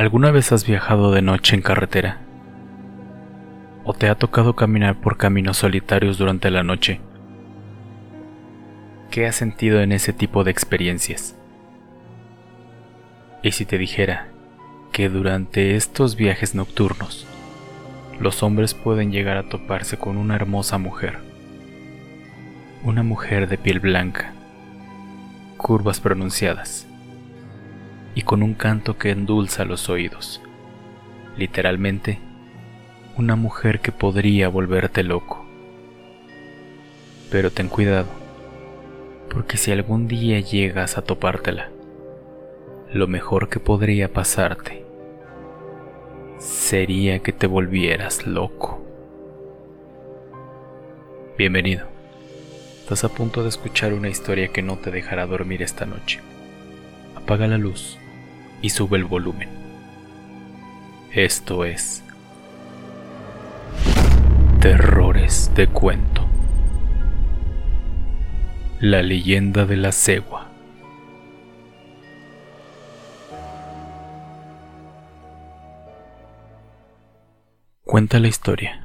¿Alguna vez has viajado de noche en carretera? ¿O te ha tocado caminar por caminos solitarios durante la noche? ¿Qué has sentido en ese tipo de experiencias? ¿Y si te dijera que durante estos viajes nocturnos los hombres pueden llegar a toparse con una hermosa mujer? Una mujer de piel blanca, curvas pronunciadas y con un canto que endulza los oídos. Literalmente, una mujer que podría volverte loco. Pero ten cuidado, porque si algún día llegas a topártela, lo mejor que podría pasarte sería que te volvieras loco. Bienvenido. Estás a punto de escuchar una historia que no te dejará dormir esta noche. Apaga la luz y sube el volumen. Esto es Terrores de Cuento. La leyenda de la cegua. Cuenta la historia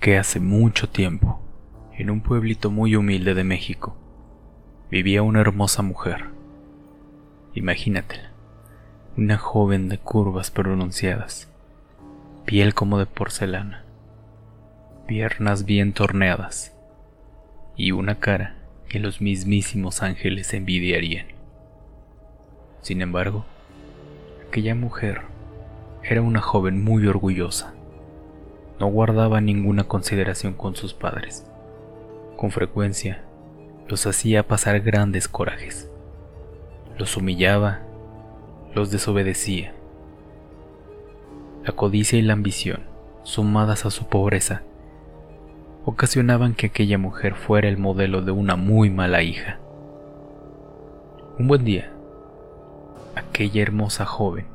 que hace mucho tiempo, en un pueblito muy humilde de México, vivía una hermosa mujer. Imagínatela una joven de curvas pronunciadas, piel como de porcelana, piernas bien torneadas y una cara que los mismísimos ángeles envidiarían. Sin embargo, aquella mujer era una joven muy orgullosa. No guardaba ninguna consideración con sus padres. Con frecuencia los hacía pasar grandes corajes. Los humillaba los desobedecía. La codicia y la ambición, sumadas a su pobreza, ocasionaban que aquella mujer fuera el modelo de una muy mala hija. Un buen día, aquella hermosa joven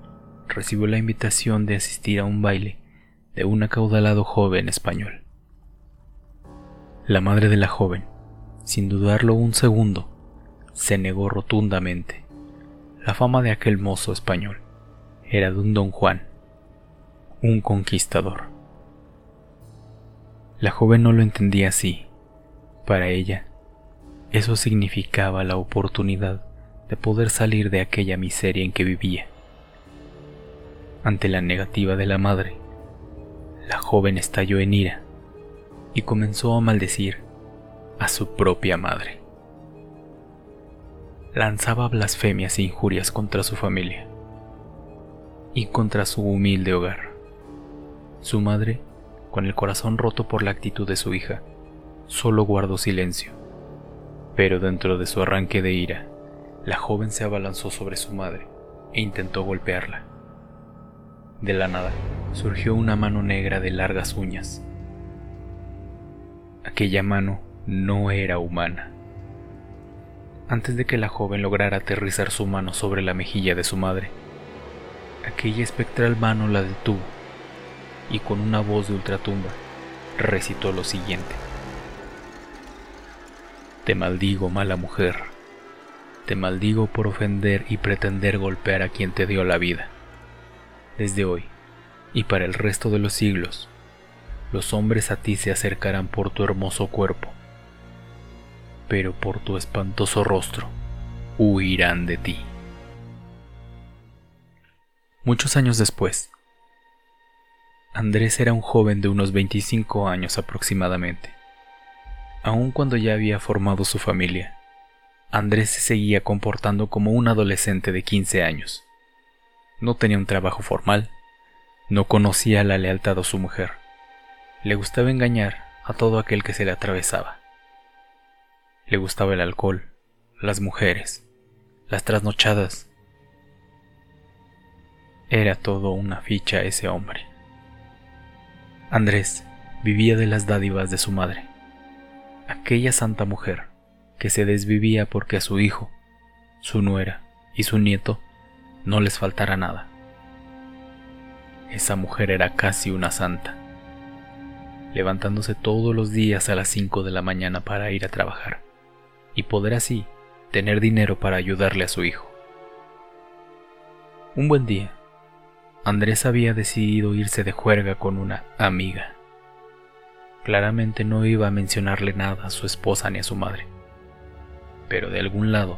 recibió la invitación de asistir a un baile de un acaudalado joven español. La madre de la joven, sin dudarlo un segundo, se negó rotundamente. La fama de aquel mozo español era de un don Juan, un conquistador. La joven no lo entendía así. Para ella, eso significaba la oportunidad de poder salir de aquella miseria en que vivía. Ante la negativa de la madre, la joven estalló en ira y comenzó a maldecir a su propia madre lanzaba blasfemias e injurias contra su familia y contra su humilde hogar. Su madre, con el corazón roto por la actitud de su hija, solo guardó silencio. Pero dentro de su arranque de ira, la joven se abalanzó sobre su madre e intentó golpearla. De la nada surgió una mano negra de largas uñas. Aquella mano no era humana antes de que la joven lograra aterrizar su mano sobre la mejilla de su madre. Aquella espectral mano la detuvo y con una voz de ultratumba recitó lo siguiente. Te maldigo, mala mujer. Te maldigo por ofender y pretender golpear a quien te dio la vida. Desde hoy y para el resto de los siglos, los hombres a ti se acercarán por tu hermoso cuerpo pero por tu espantoso rostro huirán de ti. Muchos años después, Andrés era un joven de unos 25 años aproximadamente. Aun cuando ya había formado su familia, Andrés se seguía comportando como un adolescente de 15 años. No tenía un trabajo formal, no conocía la lealtad a su mujer, le gustaba engañar a todo aquel que se le atravesaba. Le gustaba el alcohol, las mujeres, las trasnochadas. Era todo una ficha ese hombre. Andrés vivía de las dádivas de su madre, aquella santa mujer que se desvivía porque a su hijo, su nuera y su nieto no les faltara nada. Esa mujer era casi una santa, levantándose todos los días a las 5 de la mañana para ir a trabajar y poder así tener dinero para ayudarle a su hijo. Un buen día, Andrés había decidido irse de juerga con una amiga. Claramente no iba a mencionarle nada a su esposa ni a su madre, pero de algún lado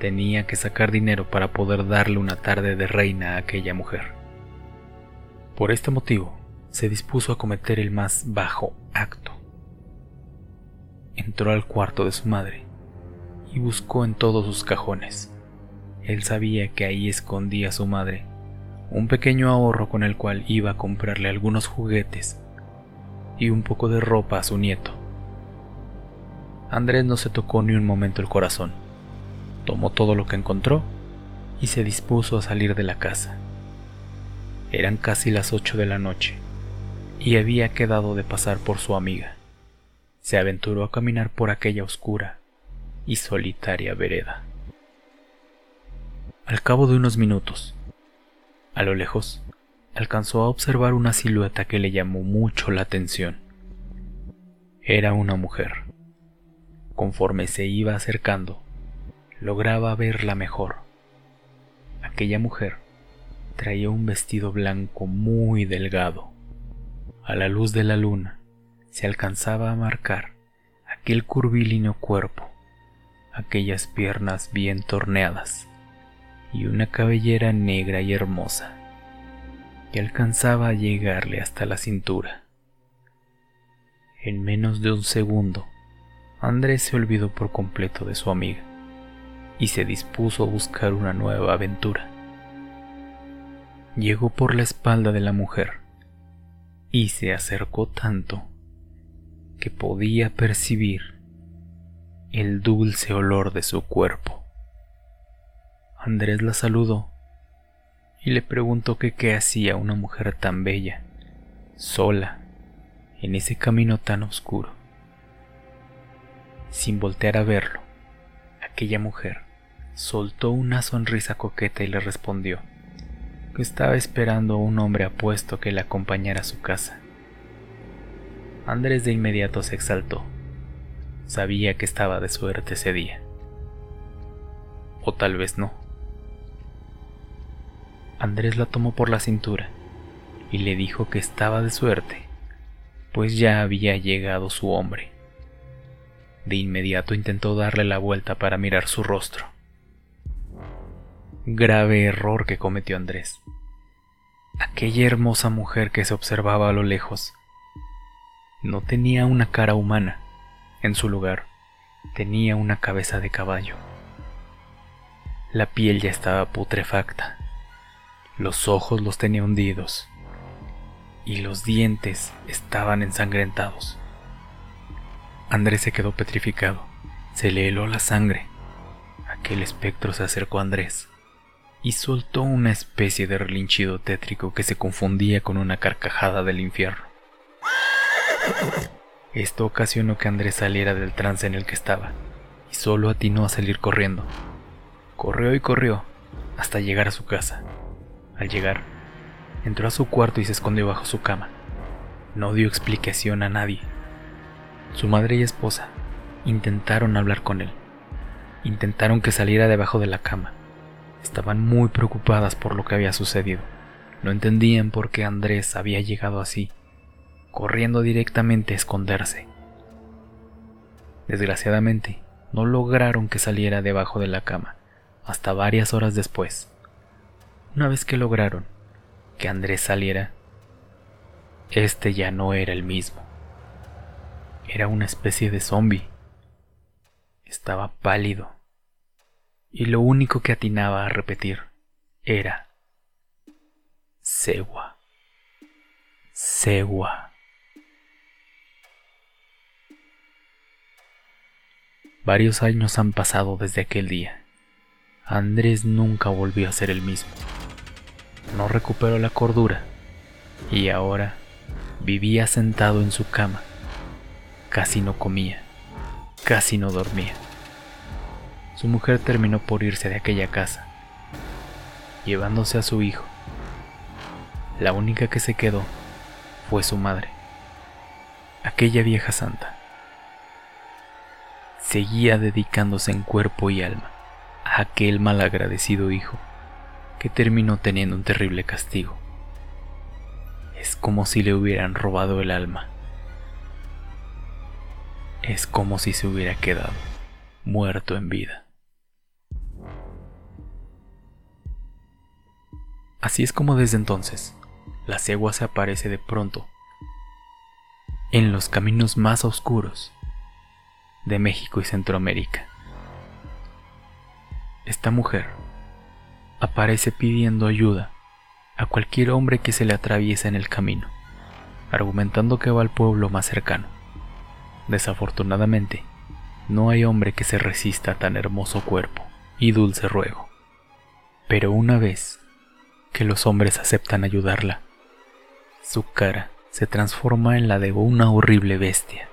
tenía que sacar dinero para poder darle una tarde de reina a aquella mujer. Por este motivo, se dispuso a cometer el más bajo acto. Entró al cuarto de su madre y buscó en todos sus cajones. Él sabía que ahí escondía su madre un pequeño ahorro con el cual iba a comprarle algunos juguetes y un poco de ropa a su nieto. Andrés no se tocó ni un momento el corazón. Tomó todo lo que encontró y se dispuso a salir de la casa. Eran casi las ocho de la noche y había quedado de pasar por su amiga. Se aventuró a caminar por aquella oscura y solitaria vereda. Al cabo de unos minutos, a lo lejos, alcanzó a observar una silueta que le llamó mucho la atención. Era una mujer. Conforme se iba acercando, lograba verla mejor. Aquella mujer traía un vestido blanco muy delgado. A la luz de la luna se alcanzaba a marcar aquel curvilíneo cuerpo, aquellas piernas bien torneadas y una cabellera negra y hermosa que alcanzaba a llegarle hasta la cintura. En menos de un segundo, Andrés se olvidó por completo de su amiga y se dispuso a buscar una nueva aventura. Llegó por la espalda de la mujer y se acercó tanto que podía percibir el dulce olor de su cuerpo. Andrés la saludó y le preguntó que qué hacía una mujer tan bella, sola, en ese camino tan oscuro. Sin voltear a verlo, aquella mujer soltó una sonrisa coqueta y le respondió que estaba esperando a un hombre apuesto que le acompañara a su casa. Andrés de inmediato se exaltó. Sabía que estaba de suerte ese día. O tal vez no. Andrés la tomó por la cintura y le dijo que estaba de suerte, pues ya había llegado su hombre. De inmediato intentó darle la vuelta para mirar su rostro. Grave error que cometió Andrés. Aquella hermosa mujer que se observaba a lo lejos no tenía una cara humana. En su lugar, tenía una cabeza de caballo. La piel ya estaba putrefacta los ojos los tenía hundidos y los dientes estaban ensangrentados. Andrés se quedó petrificado. Se le heló la sangre. Aquel espectro se acercó a Andrés y soltó una especie de relinchido tétrico que se confundía con una carcajada del infierno. Esto ocasionó que Andrés saliera del trance en el que estaba y solo atinó a salir corriendo. Corrió y corrió hasta llegar a su casa. Al llegar, entró a su cuarto y se escondió bajo su cama. No dio explicación a nadie. Su madre y esposa intentaron hablar con él. Intentaron que saliera debajo de la cama. Estaban muy preocupadas por lo que había sucedido. No entendían por qué Andrés había llegado así, corriendo directamente a esconderse. Desgraciadamente, no lograron que saliera debajo de la cama, hasta varias horas después. Una vez que lograron que Andrés saliera, este ya no era el mismo. Era una especie de zombie. Estaba pálido. Y lo único que atinaba a repetir era Segua. Segua. Varios años han pasado desde aquel día. Andrés nunca volvió a ser el mismo no recuperó la cordura y ahora vivía sentado en su cama. Casi no comía, casi no dormía. Su mujer terminó por irse de aquella casa, llevándose a su hijo. La única que se quedó fue su madre, aquella vieja santa. Seguía dedicándose en cuerpo y alma a aquel malagradecido hijo que terminó teniendo un terrible castigo. Es como si le hubieran robado el alma. Es como si se hubiera quedado muerto en vida. Así es como desde entonces la cegua se aparece de pronto en los caminos más oscuros de México y Centroamérica. Esta mujer aparece pidiendo ayuda a cualquier hombre que se le atraviesa en el camino, argumentando que va al pueblo más cercano. Desafortunadamente, no hay hombre que se resista a tan hermoso cuerpo y dulce ruego. Pero una vez que los hombres aceptan ayudarla, su cara se transforma en la de una horrible bestia,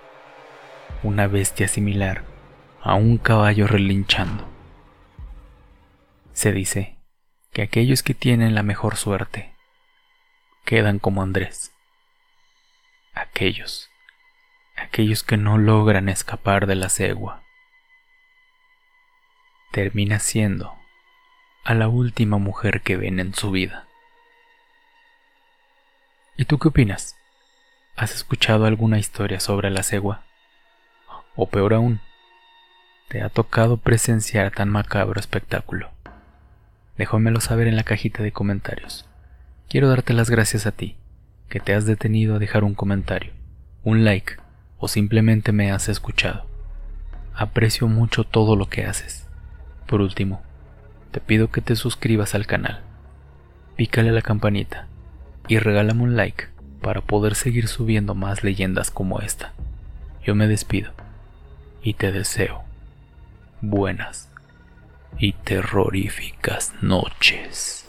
una bestia similar a un caballo relinchando. Se dice que aquellos que tienen la mejor suerte quedan como Andrés. Aquellos, aquellos que no logran escapar de la cegua, termina siendo a la última mujer que ven en su vida. ¿Y tú qué opinas? ¿Has escuchado alguna historia sobre la cegua? O peor aún, ¿te ha tocado presenciar tan macabro espectáculo? Déjamelo saber en la cajita de comentarios. Quiero darte las gracias a ti, que te has detenido a dejar un comentario, un like o simplemente me has escuchado. Aprecio mucho todo lo que haces. Por último, te pido que te suscribas al canal, pícale a la campanita y regálame un like para poder seguir subiendo más leyendas como esta. Yo me despido y te deseo buenas y terroríficas noches.